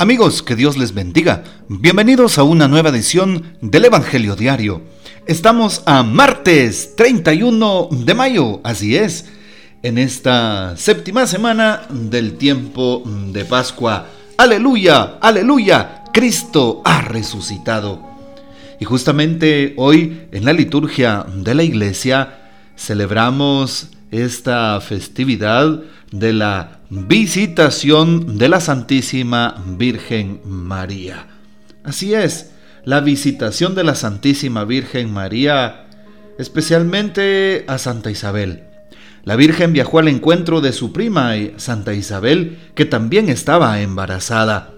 Amigos, que Dios les bendiga. Bienvenidos a una nueva edición del Evangelio Diario. Estamos a martes 31 de mayo, así es, en esta séptima semana del tiempo de Pascua. Aleluya, aleluya, Cristo ha resucitado. Y justamente hoy en la liturgia de la iglesia celebramos esta festividad de la visitación de la Santísima Virgen María. Así es, la visitación de la Santísima Virgen María, especialmente a Santa Isabel. La Virgen viajó al encuentro de su prima Santa Isabel, que también estaba embarazada.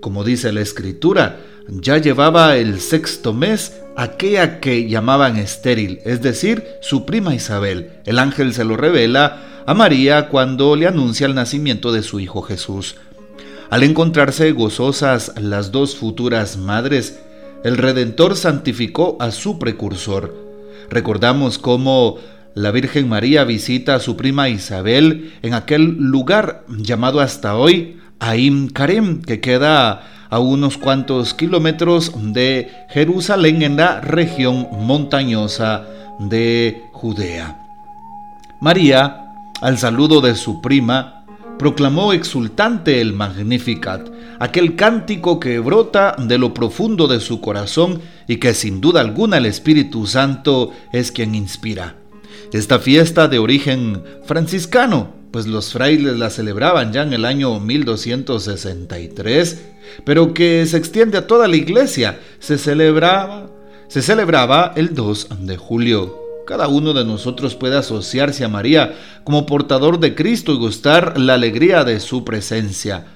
Como dice la Escritura, ya llevaba el sexto mes aquella que llamaban estéril, es decir, su prima Isabel. El ángel se lo revela a María cuando le anuncia el nacimiento de su hijo Jesús. Al encontrarse gozosas las dos futuras madres, el Redentor santificó a su precursor. Recordamos cómo la Virgen María visita a su prima Isabel en aquel lugar llamado hasta hoy Aim Karem, que queda a unos cuantos kilómetros de Jerusalén en la región montañosa de Judea. María, al saludo de su prima, proclamó exultante el Magnificat, aquel cántico que brota de lo profundo de su corazón y que sin duda alguna el Espíritu Santo es quien inspira. Esta fiesta de origen franciscano pues los frailes la celebraban ya en el año 1263, pero que se extiende a toda la iglesia. Se celebraba, se celebraba el 2 de julio. Cada uno de nosotros puede asociarse a María como portador de Cristo y gustar la alegría de su presencia.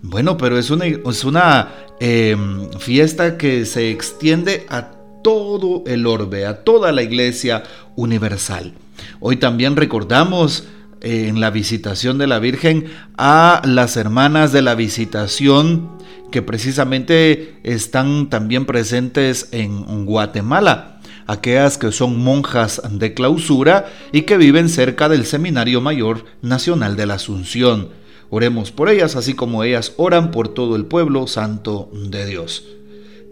Bueno, pero es una, es una em, fiesta que se extiende a todo el orbe, a toda la iglesia universal. Hoy también recordamos en la visitación de la Virgen a las hermanas de la visitación que precisamente están también presentes en Guatemala, aquellas que son monjas de clausura y que viven cerca del Seminario Mayor Nacional de la Asunción. Oremos por ellas, así como ellas oran por todo el pueblo santo de Dios.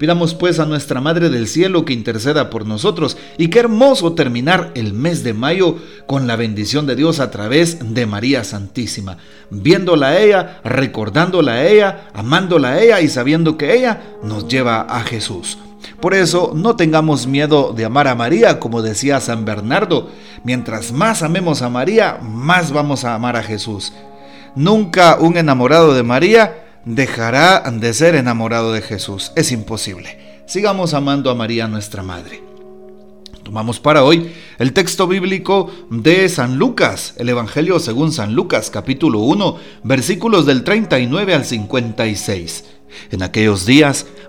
Pidamos pues a nuestra Madre del Cielo que interceda por nosotros y qué hermoso terminar el mes de mayo con la bendición de Dios a través de María Santísima, viéndola a ella, recordándola a ella, amándola a ella y sabiendo que ella nos lleva a Jesús. Por eso no tengamos miedo de amar a María, como decía San Bernardo. Mientras más amemos a María, más vamos a amar a Jesús. Nunca un enamorado de María dejará de ser enamorado de Jesús. Es imposible. Sigamos amando a María nuestra Madre. Tomamos para hoy el texto bíblico de San Lucas, el Evangelio según San Lucas, capítulo 1, versículos del 39 al 56. En aquellos días,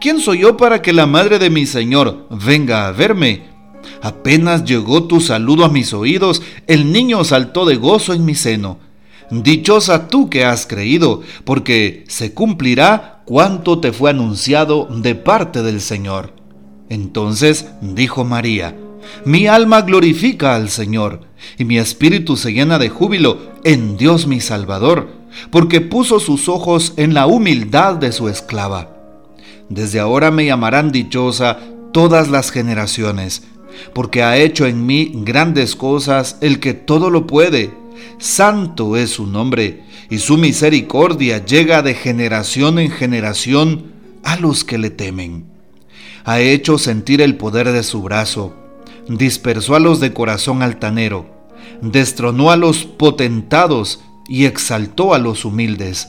¿Quién soy yo para que la madre de mi Señor venga a verme? Apenas llegó tu saludo a mis oídos, el niño saltó de gozo en mi seno. Dichosa tú que has creído, porque se cumplirá cuanto te fue anunciado de parte del Señor. Entonces dijo María, mi alma glorifica al Señor, y mi espíritu se llena de júbilo en Dios mi Salvador, porque puso sus ojos en la humildad de su esclava. Desde ahora me llamarán dichosa todas las generaciones, porque ha hecho en mí grandes cosas el que todo lo puede Santo es su nombre, y su misericordia llega de generación en generación a los que le temen. Ha hecho sentir el poder de su brazo, dispersó a los de corazón altanero, destronó a los potentados y exaltó a los humildes.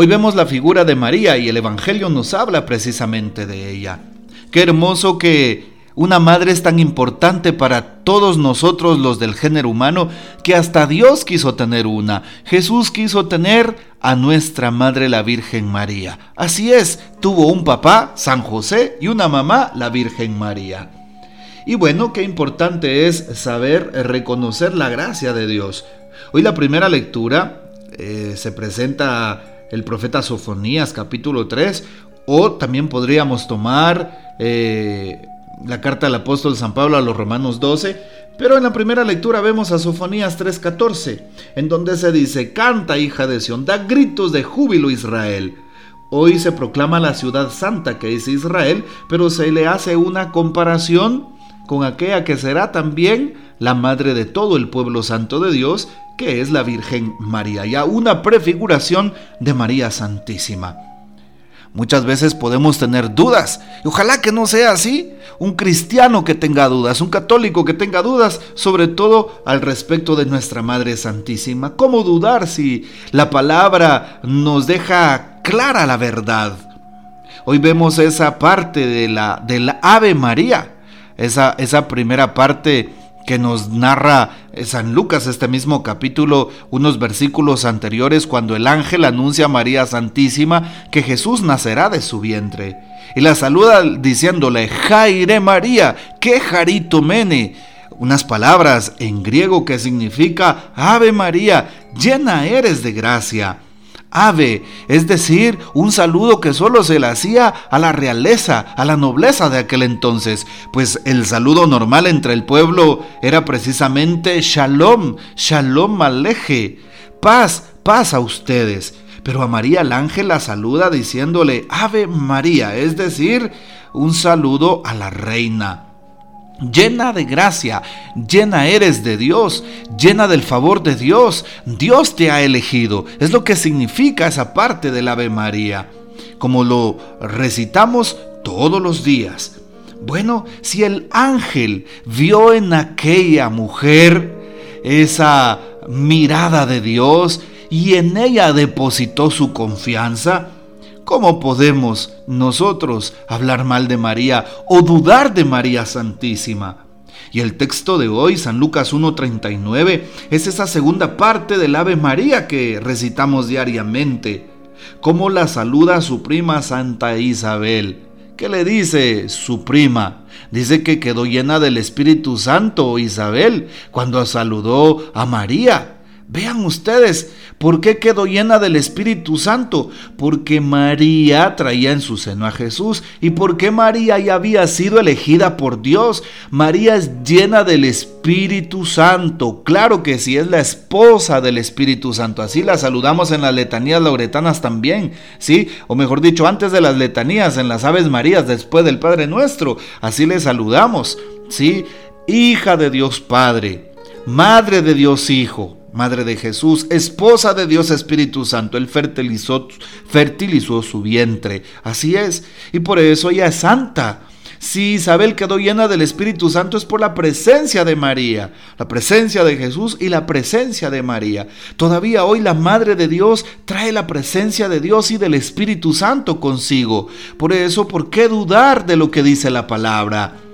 Hoy vemos la figura de María y el Evangelio nos habla precisamente de ella. Qué hermoso que una madre es tan importante para todos nosotros los del género humano que hasta Dios quiso tener una. Jesús quiso tener a nuestra Madre la Virgen María. Así es, tuvo un papá, San José, y una mamá, la Virgen María. Y bueno, qué importante es saber reconocer la gracia de Dios. Hoy la primera lectura eh, se presenta el profeta Sofonías capítulo 3 o también podríamos tomar eh, la carta del apóstol San Pablo a los Romanos 12, pero en la primera lectura vemos a Sofonías 3:14, en donde se dice, canta hija de Sión, da gritos de júbilo Israel. Hoy se proclama la ciudad santa que es Israel, pero se le hace una comparación con aquella que será también la madre de todo el pueblo santo de Dios, que es la Virgen María, ya una prefiguración de María Santísima. Muchas veces podemos tener dudas. Y ojalá que no sea así. Un cristiano que tenga dudas, un católico que tenga dudas, sobre todo al respecto de nuestra Madre Santísima. ¿Cómo dudar si la palabra nos deja clara la verdad? Hoy vemos esa parte de la, del Ave María, esa, esa primera parte que nos narra San Lucas, este mismo capítulo, unos versículos anteriores, cuando el ángel anuncia a María Santísima que Jesús nacerá de su vientre. Y la saluda diciéndole, Jaire María, que jarito mene. Unas palabras en griego que significa, Ave María, llena eres de gracia ave, es decir, un saludo que solo se le hacía a la realeza, a la nobleza de aquel entonces, pues el saludo normal entre el pueblo era precisamente shalom, shalom aleje, paz, paz a ustedes. Pero a María el ángel la saluda diciéndole Ave María, es decir, un saludo a la reina llena de gracia, llena eres de Dios, llena del favor de Dios. Dios te ha elegido. Es lo que significa esa parte del Ave María, como lo recitamos todos los días. Bueno, si el ángel vio en aquella mujer esa mirada de Dios y en ella depositó su confianza, ¿Cómo podemos nosotros hablar mal de María o dudar de María Santísima? Y el texto de hoy, San Lucas 1.39, es esa segunda parte del Ave María que recitamos diariamente. ¿Cómo la saluda su prima Santa Isabel? ¿Qué le dice su prima? Dice que quedó llena del Espíritu Santo Isabel cuando saludó a María. Vean ustedes, ¿por qué quedó llena del Espíritu Santo? Porque María traía en su seno a Jesús y porque María ya había sido elegida por Dios. María es llena del Espíritu Santo. Claro que sí, es la esposa del Espíritu Santo. Así la saludamos en las letanías lauretanas también, ¿sí? O mejor dicho, antes de las letanías, en las Aves Marías, después del Padre Nuestro. Así le saludamos, ¿sí? Hija de Dios Padre, Madre de Dios Hijo Madre de Jesús, esposa de Dios Espíritu Santo, Él fertilizó, fertilizó su vientre. Así es, y por eso ella es santa. Si Isabel quedó llena del Espíritu Santo es por la presencia de María, la presencia de Jesús y la presencia de María. Todavía hoy la Madre de Dios trae la presencia de Dios y del Espíritu Santo consigo. Por eso, ¿por qué dudar de lo que dice la palabra?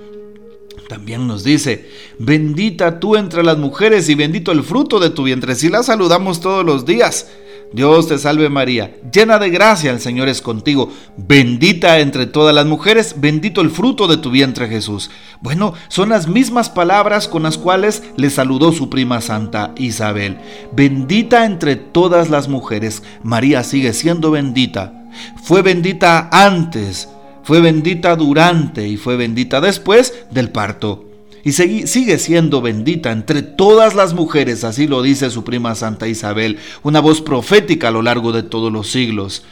También nos dice, bendita tú entre las mujeres y bendito el fruto de tu vientre. Si la saludamos todos los días. Dios te salve María, llena de gracia, el Señor es contigo. Bendita entre todas las mujeres, bendito el fruto de tu vientre Jesús. Bueno, son las mismas palabras con las cuales le saludó su prima santa Isabel. Bendita entre todas las mujeres. María sigue siendo bendita. Fue bendita antes fue bendita durante y fue bendita después del parto. Y sigue siendo bendita entre todas las mujeres, así lo dice su prima Santa Isabel, una voz profética a lo largo de todos los siglos.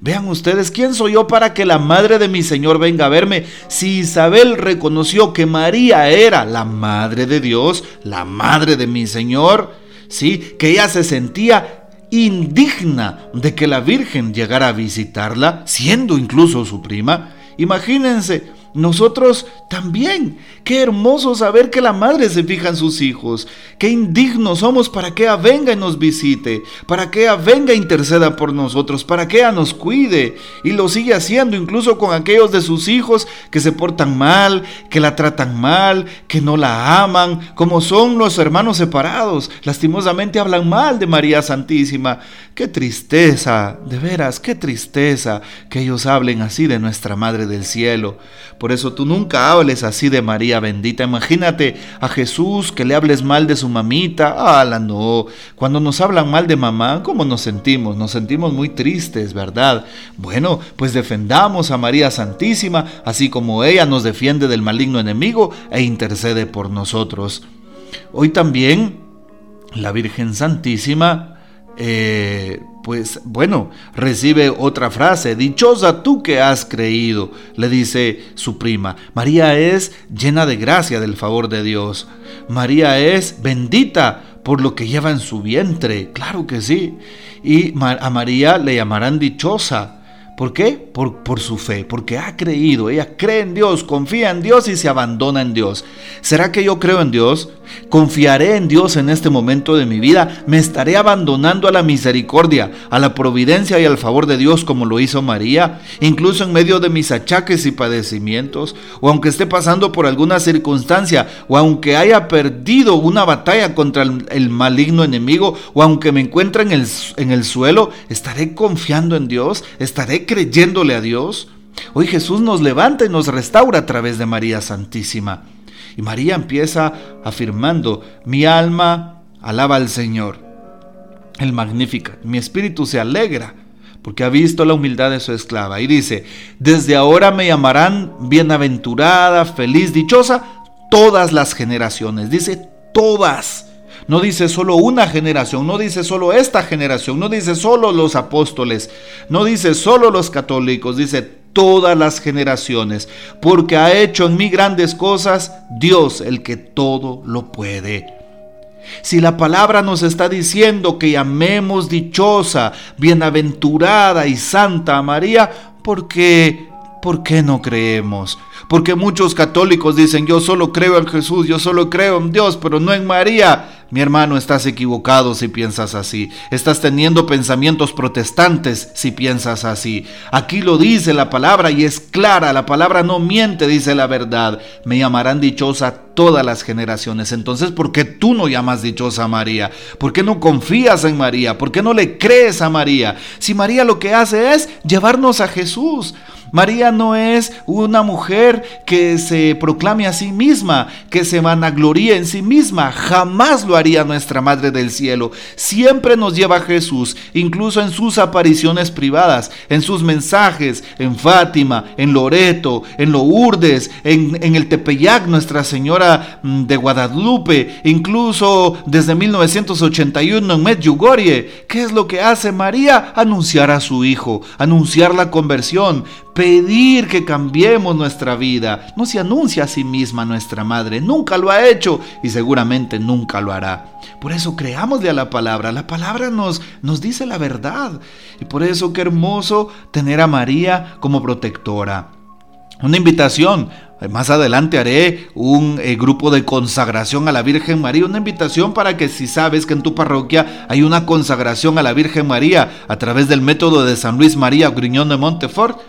Vean ustedes, ¿quién soy yo para que la madre de mi Señor venga a verme? Si Isabel reconoció que María era la madre de Dios, la madre de mi Señor, sí, que ella se sentía indigna de que la Virgen llegara a visitarla, siendo incluso su prima. Imagínense, nosotros también. Qué hermoso saber que la madre se fija en sus hijos. Qué indignos somos para que ella venga y nos visite, para que ella venga e interceda por nosotros, para que ella nos cuide. Y lo sigue haciendo incluso con aquellos de sus hijos que se portan mal, que la tratan mal, que no la aman, como son los hermanos separados. Lastimosamente hablan mal de María Santísima. Qué tristeza, de veras, qué tristeza que ellos hablen así de nuestra Madre del Cielo. Por eso tú nunca hables así de María bendita. Imagínate a Jesús que le hables mal de su mamita. ¡Hala, no! Cuando nos hablan mal de mamá, ¿cómo nos sentimos? Nos sentimos muy tristes, ¿verdad? Bueno, pues defendamos a María Santísima, así como ella nos defiende del maligno enemigo e intercede por nosotros. Hoy también la Virgen Santísima eh, pues bueno, recibe otra frase, dichosa tú que has creído, le dice su prima. María es llena de gracia del favor de Dios. María es bendita por lo que lleva en su vientre, claro que sí. Y a María le llamarán dichosa ¿Por qué? Por, por, su fe, porque ha creído, ella cree en Dios, confía en Dios y se abandona en Dios. ¿Será que yo creo en Dios? ¿Confiaré en Dios en este momento de mi vida? ¿Me estaré abandonando a la misericordia, a la providencia y al favor de Dios como lo hizo María, incluso en medio de mis achaques y padecimientos? ¿O aunque esté pasando por alguna circunstancia, o aunque haya perdido una batalla contra el, maligno enemigo, o aunque me encuentre en el, en el suelo, ¿estaré confiando en Dios? ¿Estaré creyéndole a Dios? Hoy Jesús nos levanta y nos restaura a través de María Santísima. Y María empieza afirmando, mi alma alaba al Señor. El magnífico, mi espíritu se alegra porque ha visto la humildad de su esclava. Y dice, desde ahora me llamarán bienaventurada, feliz, dichosa, todas las generaciones. Dice, todas. No dice solo una generación, no dice solo esta generación, no dice solo los apóstoles, no dice solo los católicos, dice todas las generaciones, porque ha hecho en mí grandes cosas Dios el que todo lo puede. Si la palabra nos está diciendo que llamemos dichosa, bienaventurada y santa a María, ¿por qué, ¿por qué no creemos? Porque muchos católicos dicen, yo solo creo en Jesús, yo solo creo en Dios, pero no en María. Mi hermano, estás equivocado si piensas así. Estás teniendo pensamientos protestantes si piensas así. Aquí lo dice la palabra y es clara. La palabra no miente, dice la verdad. Me llamarán dichosa todas las generaciones. Entonces, ¿por qué tú no llamas dichosa a María? ¿Por qué no confías en María? ¿Por qué no le crees a María? Si María lo que hace es llevarnos a Jesús. María no es una mujer que se proclame a sí misma, que se vanagloríe en sí misma. Jamás lo haría nuestra Madre del Cielo. Siempre nos lleva a Jesús, incluso en sus apariciones privadas, en sus mensajes, en Fátima, en Loreto, en Lourdes, en, en el Tepeyac, Nuestra Señora mm, de Guadalupe, incluso desde 1981 en Medjugorje. ¿Qué es lo que hace María? Anunciar a su Hijo, anunciar la conversión, pedir que cambiemos nuestra vida. No se anuncia a sí misma nuestra madre, nunca lo ha hecho y seguramente nunca lo hará. Por eso creámosle a la palabra, la palabra nos, nos dice la verdad. Y por eso qué hermoso tener a María como protectora. Una invitación más adelante haré un eh, grupo de consagración a la Virgen María, una invitación para que si sabes que en tu parroquia hay una consagración a la Virgen María a través del método de San Luis María Griñón de Montefort,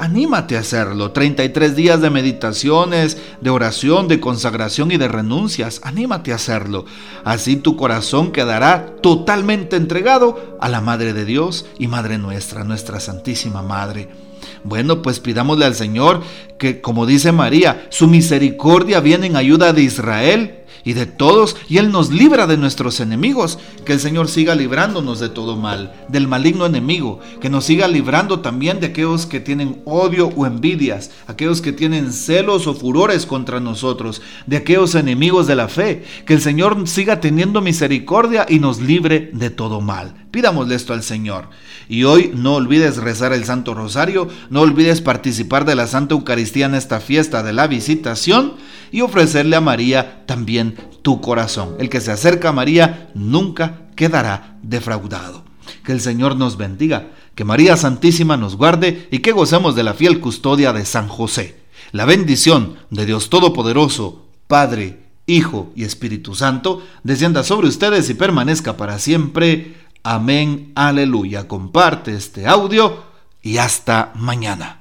Anímate a hacerlo. 33 días de meditaciones, de oración, de consagración y de renuncias. Anímate a hacerlo. Así tu corazón quedará totalmente entregado a la Madre de Dios y Madre nuestra, nuestra Santísima Madre. Bueno, pues pidámosle al Señor que, como dice María, su misericordia viene en ayuda de Israel y de todos, y Él nos libra de nuestros enemigos. Que el Señor siga librándonos de todo mal, del maligno enemigo, que nos siga librando también de aquellos que tienen odio o envidias, aquellos que tienen celos o furores contra nosotros, de aquellos enemigos de la fe. Que el Señor siga teniendo misericordia y nos libre de todo mal. Pidámosle esto al Señor. Y hoy no olvides rezar el Santo Rosario, no olvides participar de la Santa Eucaristía en esta fiesta de la visitación y ofrecerle a María también tu corazón. El que se acerca a María nunca quedará defraudado. Que el Señor nos bendiga, que María Santísima nos guarde y que gocemos de la fiel custodia de San José. La bendición de Dios Todopoderoso, Padre, Hijo y Espíritu Santo, descienda sobre ustedes y permanezca para siempre. Amén, aleluya. Comparte este audio y hasta mañana.